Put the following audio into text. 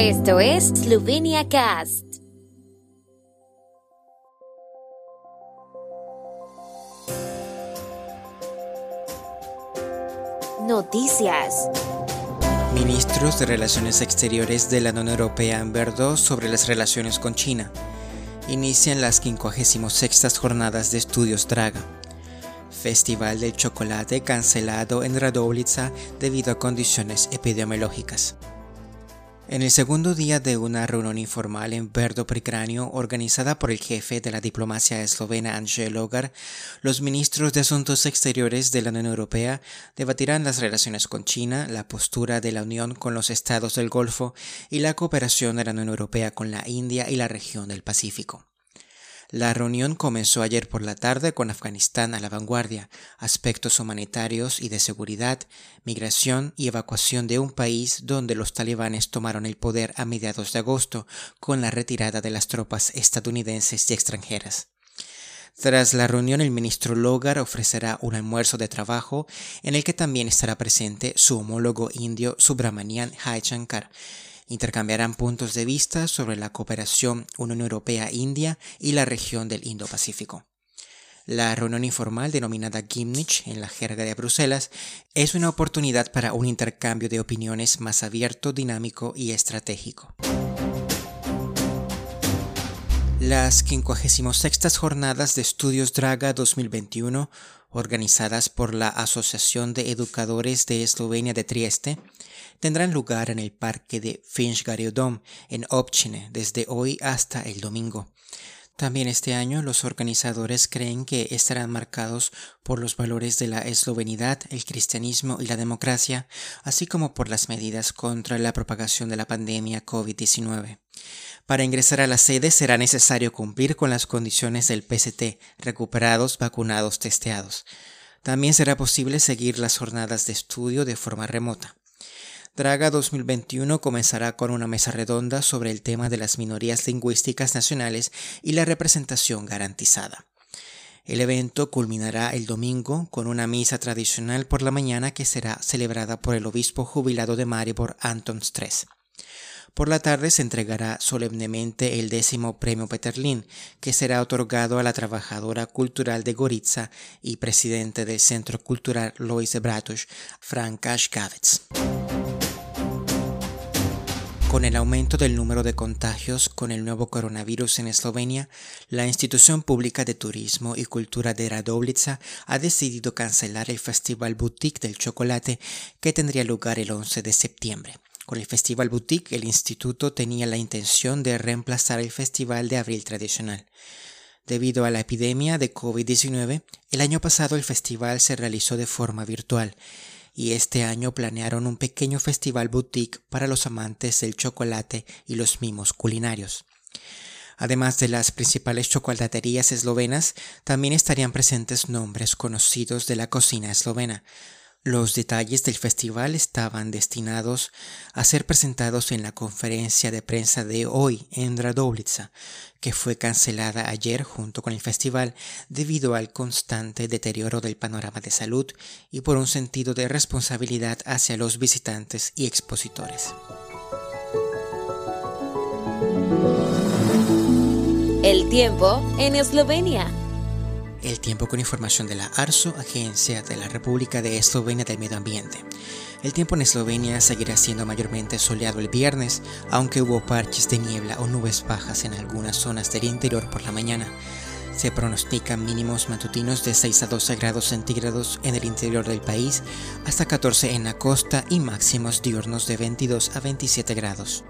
Esto es Slovenia Cast. Noticias. Ministros de Relaciones Exteriores de la Unión Europea han verdado sobre las relaciones con China. Inician las 56 jornadas de estudios Draga. Festival del Chocolate cancelado en Radovlitsa debido a condiciones epidemiológicas. En el segundo día de una reunión informal en Verdo Pricranio organizada por el jefe de la diplomacia eslovena Angel Logar, los ministros de Asuntos Exteriores de la Unión Europea debatirán las relaciones con China, la postura de la Unión con los estados del Golfo y la cooperación de la Unión Europea con la India y la región del Pacífico. La reunión comenzó ayer por la tarde con Afganistán a la vanguardia, aspectos humanitarios y de seguridad, migración y evacuación de un país donde los talibanes tomaron el poder a mediados de agosto con la retirada de las tropas estadounidenses y extranjeras. Tras la reunión, el ministro Logar ofrecerá un almuerzo de trabajo en el que también estará presente su homólogo indio Subramanian Shankar, intercambiarán puntos de vista sobre la cooperación Unión Europea-India y la región del Indo-Pacífico. La reunión informal denominada Gimnich en la jerga de Bruselas es una oportunidad para un intercambio de opiniones más abierto, dinámico y estratégico. Las 56 Jornadas de Estudios Draga 2021, organizadas por la Asociación de Educadores de Eslovenia de Trieste, tendrán lugar en el parque de Finchgariodom en Opchine desde hoy hasta el domingo. También este año los organizadores creen que estarán marcados por los valores de la eslovenidad, el cristianismo y la democracia, así como por las medidas contra la propagación de la pandemia COVID-19. Para ingresar a la sede será necesario cumplir con las condiciones del PCT, recuperados, vacunados, testeados. También será posible seguir las jornadas de estudio de forma remota. Draga 2021 comenzará con una mesa redonda sobre el tema de las minorías lingüísticas nacionales y la representación garantizada. El evento culminará el domingo con una misa tradicional por la mañana que será celebrada por el obispo jubilado de Maribor Anton Stress. Por la tarde se entregará solemnemente el décimo premio Peterlin, que será otorgado a la trabajadora cultural de Goritza y presidente del Centro Cultural Lois Bratush, Franka Shkavets. Con el aumento del número de contagios con el nuevo coronavirus en Eslovenia, la institución pública de turismo y cultura de Radovlitsa ha decidido cancelar el Festival Boutique del Chocolate que tendría lugar el 11 de septiembre. Con el Festival Boutique, el instituto tenía la intención de reemplazar el Festival de Abril tradicional. Debido a la epidemia de COVID-19, el año pasado el festival se realizó de forma virtual y este año planearon un pequeño festival boutique para los amantes del chocolate y los mimos culinarios. Además de las principales chocolaterías eslovenas, también estarían presentes nombres conocidos de la cocina eslovena, los detalles del festival estaban destinados a ser presentados en la conferencia de prensa de hoy en Radovlitsa, que fue cancelada ayer junto con el festival debido al constante deterioro del panorama de salud y por un sentido de responsabilidad hacia los visitantes y expositores. El tiempo en Eslovenia. El tiempo con información de la ARSO, Agencia de la República de Eslovenia del Medio Ambiente. El tiempo en Eslovenia seguirá siendo mayormente soleado el viernes, aunque hubo parches de niebla o nubes bajas en algunas zonas del interior por la mañana. Se pronostican mínimos matutinos de 6 a 12 grados centígrados en el interior del país, hasta 14 en la costa y máximos diurnos de 22 a 27 grados.